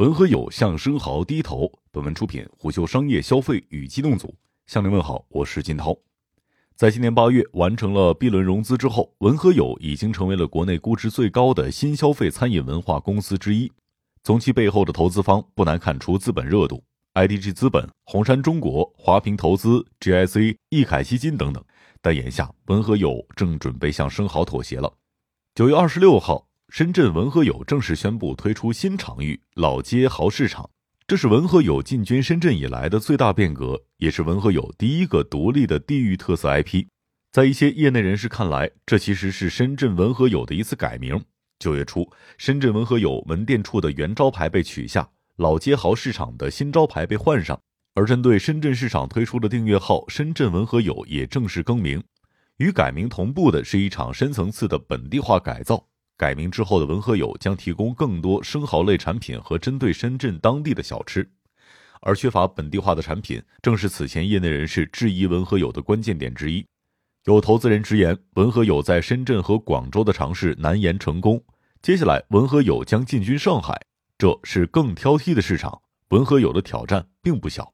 文和友向生蚝低头。本文出品虎嗅商业消费与机动组。向您问好，我是金涛。在今年八月完成了 B 轮融资之后，文和友已经成为了国内估值最高的新消费餐饮文化公司之一。从其背后的投资方，不难看出资本热度：IDG 资本、红杉中国、华平投资、GIC、易凯基金等等。但眼下，文和友正准备向生蚝妥协了。九月二十六号。深圳文和友正式宣布推出新场域老街蚝市场，这是文和友进军深圳以来的最大变革，也是文和友第一个独立的地域特色 IP。在一些业内人士看来，这其实是深圳文和友的一次改名。九月初，深圳文和友门店处的原招牌被取下，老街蚝市场的新招牌被换上，而针对深圳市场推出的订阅号“深圳文和友”也正式更名。与改名同步的是一场深层次的本地化改造。改名之后的文和友将提供更多生蚝类产品和针对深圳当地的小吃，而缺乏本地化的产品，正是此前业内人士质疑文和友的关键点之一。有投资人直言，文和友在深圳和广州的尝试难言成功，接下来文和友将进军上海，这是更挑剔的市场。文和友的挑战并不小。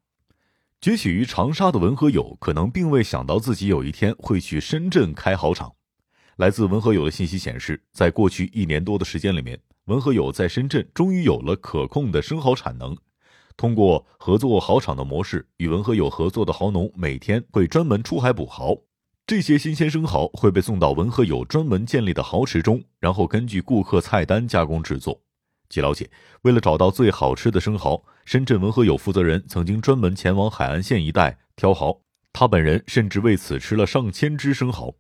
崛起于长沙的文和友可能并未想到自己有一天会去深圳开蚝场。来自文和友的信息显示，在过去一年多的时间里面，文和友在深圳终于有了可控的生蚝产能。通过合作蚝场的模式，与文和友合作的蚝农每天会专门出海捕蚝，这些新鲜生蚝会被送到文和友专门建立的蚝池中，然后根据顾客菜单加工制作。据了解，为了找到最好吃的生蚝，深圳文和友负责人曾经专门前往海岸线一带挑蚝，他本人甚至为此吃了上千只生蚝。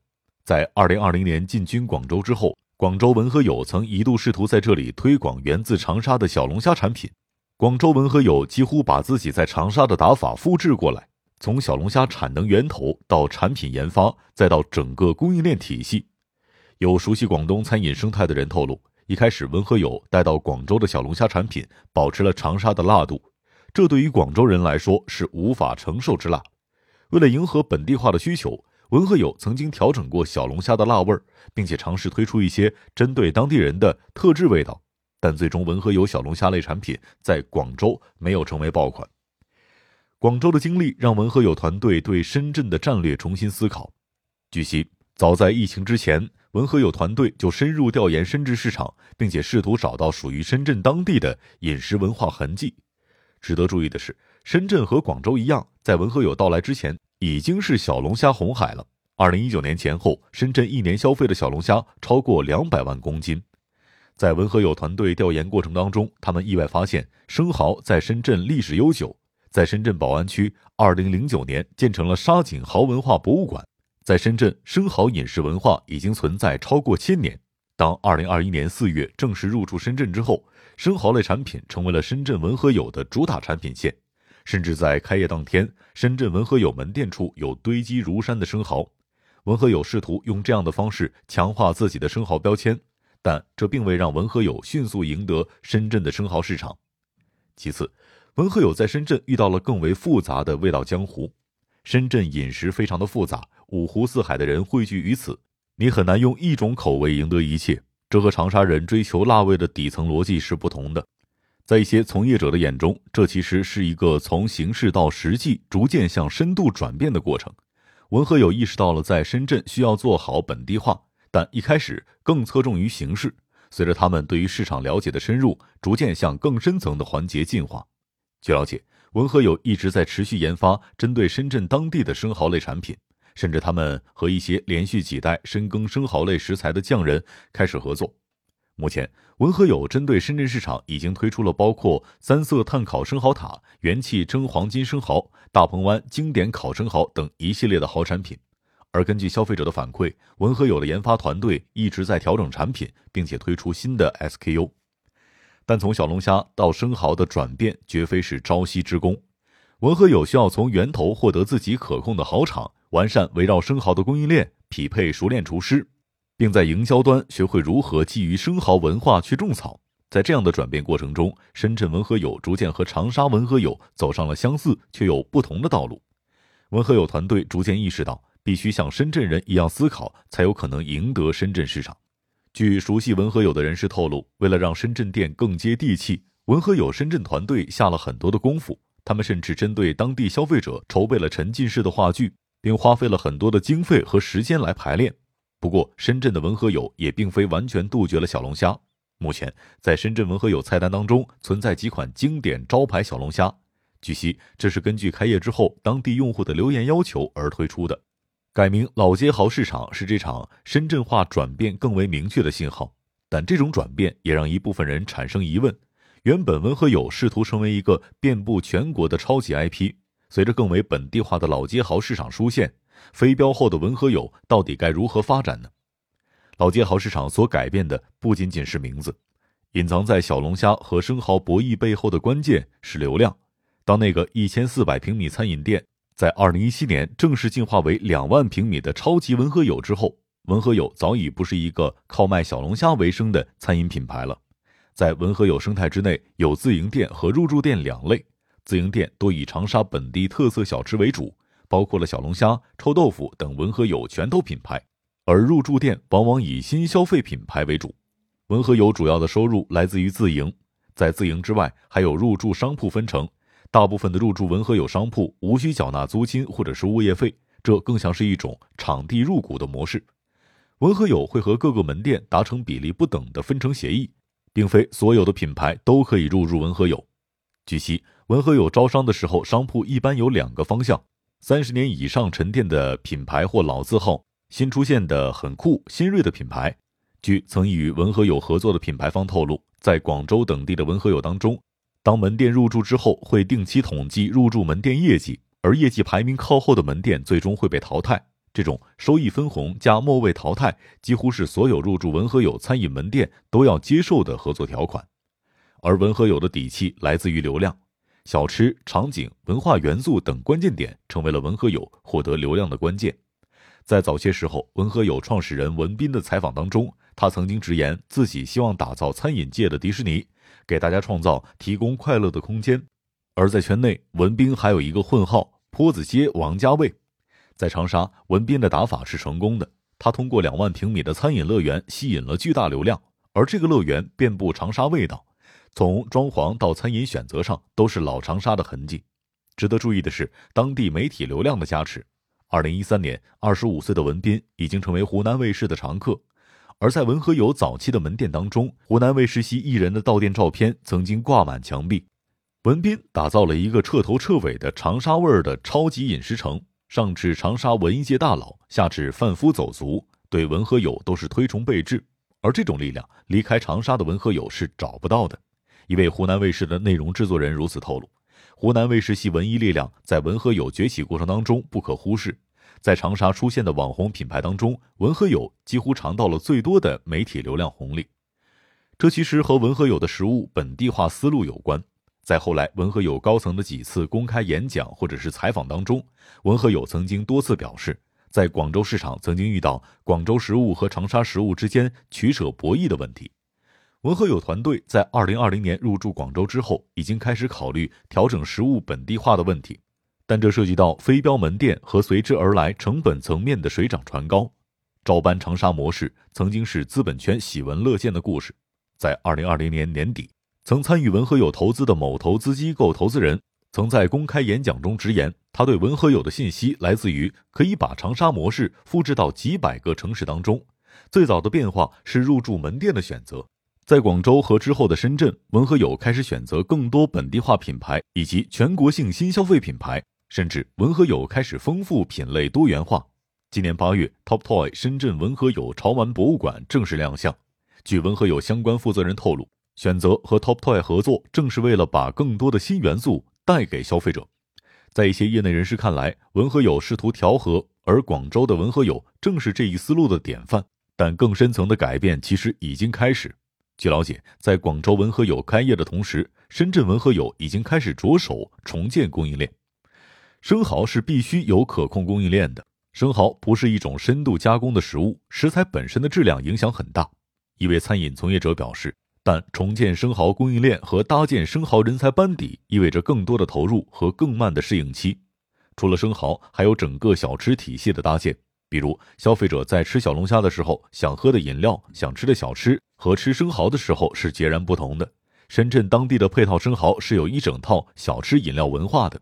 在二零二零年进军广州之后，广州文和友曾一度试图在这里推广源自长沙的小龙虾产品。广州文和友几乎把自己在长沙的打法复制过来，从小龙虾产能源头到产品研发，再到整个供应链体系。有熟悉广东餐饮生态的人透露，一开始文和友带到广州的小龙虾产品保持了长沙的辣度，这对于广州人来说是无法承受之辣。为了迎合本地化的需求。文和友曾经调整过小龙虾的辣味儿，并且尝试推出一些针对当地人的特制味道，但最终文和友小龙虾类产品在广州没有成为爆款。广州的经历让文和友团队对深圳的战略重新思考。据悉，早在疫情之前，文和友团队就深入调研深圳市场，并且试图找到属于深圳当地的饮食文化痕迹。值得注意的是，深圳和广州一样，在文和友到来之前。已经是小龙虾红海了。二零一九年前后，深圳一年消费的小龙虾超过两百万公斤。在文和友团队调研过程当中，他们意外发现，生蚝在深圳历史悠久。在深圳宝安区，二零零九年建成了沙井蚝文化博物馆。在深圳，生蚝饮食文化已经存在超过千年。当二零二一年四月正式入驻深圳之后，生蚝类产品成为了深圳文和友的主打产品线。甚至在开业当天，深圳文和友门店处有堆积如山的生蚝。文和友试图用这样的方式强化自己的生蚝标签，但这并未让文和友迅速赢得深圳的生蚝市场。其次，文和友在深圳遇到了更为复杂的味道江湖。深圳饮食非常的复杂，五湖四海的人汇聚于此，你很难用一种口味赢得一切。这和长沙人追求辣味的底层逻辑是不同的。在一些从业者的眼中，这其实是一个从形式到实际逐渐向深度转变的过程。文和友意识到了在深圳需要做好本地化，但一开始更侧重于形式。随着他们对于市场了解的深入，逐渐向更深层的环节进化。据了解，文和友一直在持续研发针对深圳当地的生蚝类产品，甚至他们和一些连续几代深耕生蚝类食材的匠人开始合作。目前，文和友针对深圳市场已经推出了包括三色炭烤生蚝塔、元气蒸黄金生蚝、大鹏湾经典烤生蚝等一系列的好产品。而根据消费者的反馈，文和友的研发团队一直在调整产品，并且推出新的 SKU。但从小龙虾到生蚝的转变绝非是朝夕之功，文和友需要从源头获得自己可控的蚝场，完善围绕生蚝的供应链，匹配熟练厨师。并在营销端学会如何基于生蚝文化去种草。在这样的转变过程中，深圳文和友逐渐和长沙文和友走上了相似却又不同的道路。文和友团队逐渐意识到，必须像深圳人一样思考，才有可能赢得深圳市场。据熟悉文和友的人士透露，为了让深圳店更接地气，文和友深圳团队下了很多的功夫，他们甚至针对当地消费者筹备了沉浸式的话剧，并花费了很多的经费和时间来排练。不过，深圳的文和友也并非完全杜绝了小龙虾。目前，在深圳文和友菜单当中存在几款经典招牌小龙虾。据悉，这是根据开业之后当地用户的留言要求而推出的。改名老街豪市场是这场深圳化转变更为明确的信号，但这种转变也让一部分人产生疑问。原本文和友试图成为一个遍布全国的超级 IP，随着更为本地化的老街豪市场出现，飞镖后的文和友到底该如何发展呢？老街豪市场所改变的不仅仅是名字，隐藏在小龙虾和生蚝博弈背后的关键是流量。当那个一千四百平米餐饮店在二零一七年正式进化为两万平米的超级文和友之后，文和友早已不是一个靠卖小龙虾为生的餐饮品牌了。在文和友生态之内，有自营店和入驻店两类。自营店多以长沙本地特色小吃为主，包括了小龙虾、臭豆腐等文和友拳头品牌；而入驻店往往以新消费品牌为主。文和友主要的收入来自于自营，在自营之外还有入驻商铺分成。大部分的入驻文和友商铺无需缴纳租金或者是物业费，这更像是一种场地入股的模式。文和友会和各个门店达成比例不等的分成协议。并非所有的品牌都可以入驻文和友。据悉，文和友招商的时候，商铺一般有两个方向：三十年以上沉淀的品牌或老字号，新出现的很酷新锐的品牌。据曾与文和友合作的品牌方透露，在广州等地的文和友当中，当门店入驻之后，会定期统计入驻门店业绩，而业绩排名靠后的门店最终会被淘汰。这种收益分红加末位淘汰，几乎是所有入驻文和友餐饮门店都要接受的合作条款。而文和友的底气来自于流量，小吃、场景、文化元素等关键点成为了文和友获得流量的关键。在早些时候，文和友创始人文斌的采访当中，他曾经直言自己希望打造餐饮界的迪士尼，给大家创造提供快乐的空间。而在圈内，文斌还有一个混号“坡子街王家卫”。在长沙，文斌的打法是成功的。他通过两万平米的餐饮乐园吸引了巨大流量，而这个乐园遍布长沙味道，从装潢到餐饮选择上都是老长沙的痕迹。值得注意的是，当地媒体流量的加持。二零一三年，二十五岁的文斌已经成为湖南卫视的常客，而在文和友早期的门店当中，湖南卫视系艺人的到店照片曾经挂满墙壁。文斌打造了一个彻头彻尾的长沙味儿的超级饮食城。上至长沙文艺界大佬，下至贩夫走卒，对文和友都是推崇备至。而这种力量，离开长沙的文和友是找不到的。一位湖南卫视的内容制作人如此透露：湖南卫视系文艺力量在文和友崛起过程当中不可忽视。在长沙出现的网红品牌当中，文和友几乎尝到了最多的媒体流量红利。这其实和文和友的食物本地化思路有关。在后来，文和友高层的几次公开演讲或者是采访当中，文和友曾经多次表示，在广州市场曾经遇到广州食物和长沙食物之间取舍博弈的问题。文和友团队在二零二零年入驻广州之后，已经开始考虑调整食物本地化的问题，但这涉及到非标门店和随之而来成本层面的水涨船高。照搬长沙模式曾经是资本圈喜闻乐见的故事，在二零二零年年底。曾参与文和友投资的某投资机构投资人，曾在公开演讲中直言，他对文和友的信息来自于可以把长沙模式复制到几百个城市当中。最早的变化是入驻门店的选择，在广州和之后的深圳，文和友开始选择更多本地化品牌以及全国性新消费品牌，甚至文和友开始丰富品类多元化。今年八月，Top Toy 深圳文和友潮玩博物馆正式亮相。据文和友相关负责人透露。选择和 Top Toy 合作，正是为了把更多的新元素带给消费者。在一些业内人士看来，文和友试图调和，而广州的文和友正是这一思路的典范。但更深层的改变其实已经开始。据了解，在广州文和友开业的同时，深圳文和友已经开始着手重建供应链。生蚝是必须有可控供应链的。生蚝不是一种深度加工的食物，食材本身的质量影响很大。一位餐饮从业者表示。但重建生蚝供应链和搭建生蚝人才班底，意味着更多的投入和更慢的适应期。除了生蚝，还有整个小吃体系的搭建。比如，消费者在吃小龙虾的时候，想喝的饮料、想吃的小吃和吃生蚝的时候是截然不同的。深圳当地的配套生蚝是有一整套小吃饮料文化的。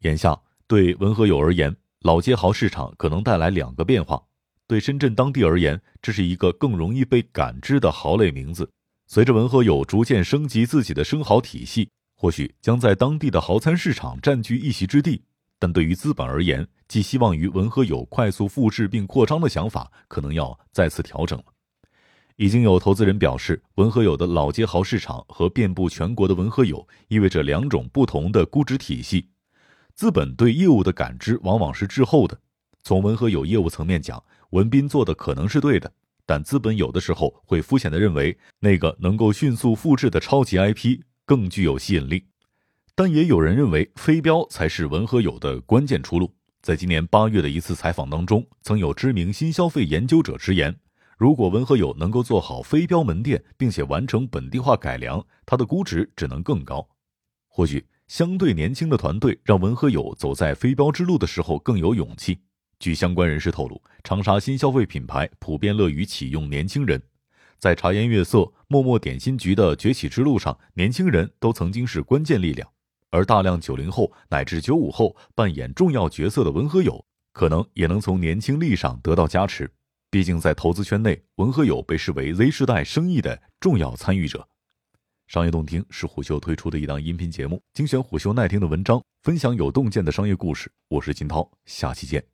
眼下，对文和友而言，老街蚝市场可能带来两个变化。对深圳当地而言，这是一个更容易被感知的蚝类名字。随着文和友逐渐升级自己的生蚝体系，或许将在当地的蚝餐市场占据一席之地。但对于资本而言，寄希望于文和友快速复制并扩张的想法，可能要再次调整了。已经有投资人表示，文和友的老街蚝市场和遍布全国的文和友意味着两种不同的估值体系。资本对业务的感知往往是滞后的。从文和友业务层面讲，文斌做的可能是对的，但资本有的时候会肤浅的认为那个能够迅速复制的超级 IP 更具有吸引力。但也有人认为，飞镖才是文和友的关键出路。在今年八月的一次采访当中，曾有知名新消费研究者直言，如果文和友能够做好飞镖门店，并且完成本地化改良，它的估值只能更高。或许相对年轻的团队让文和友走在飞镖之路的时候更有勇气。据相关人士透露，长沙新消费品牌普遍乐于启用年轻人，在茶颜悦色、默默点心局的崛起之路上，年轻人都曾经是关键力量。而大量九零后乃至九五后扮演重要角色的文和友，可能也能从年轻力上得到加持。毕竟在投资圈内，文和友被视为 Z 世代生意的重要参与者。商业洞听是虎嗅推出的一档音频节目，精选虎嗅耐听的文章，分享有洞见的商业故事。我是金涛，下期见。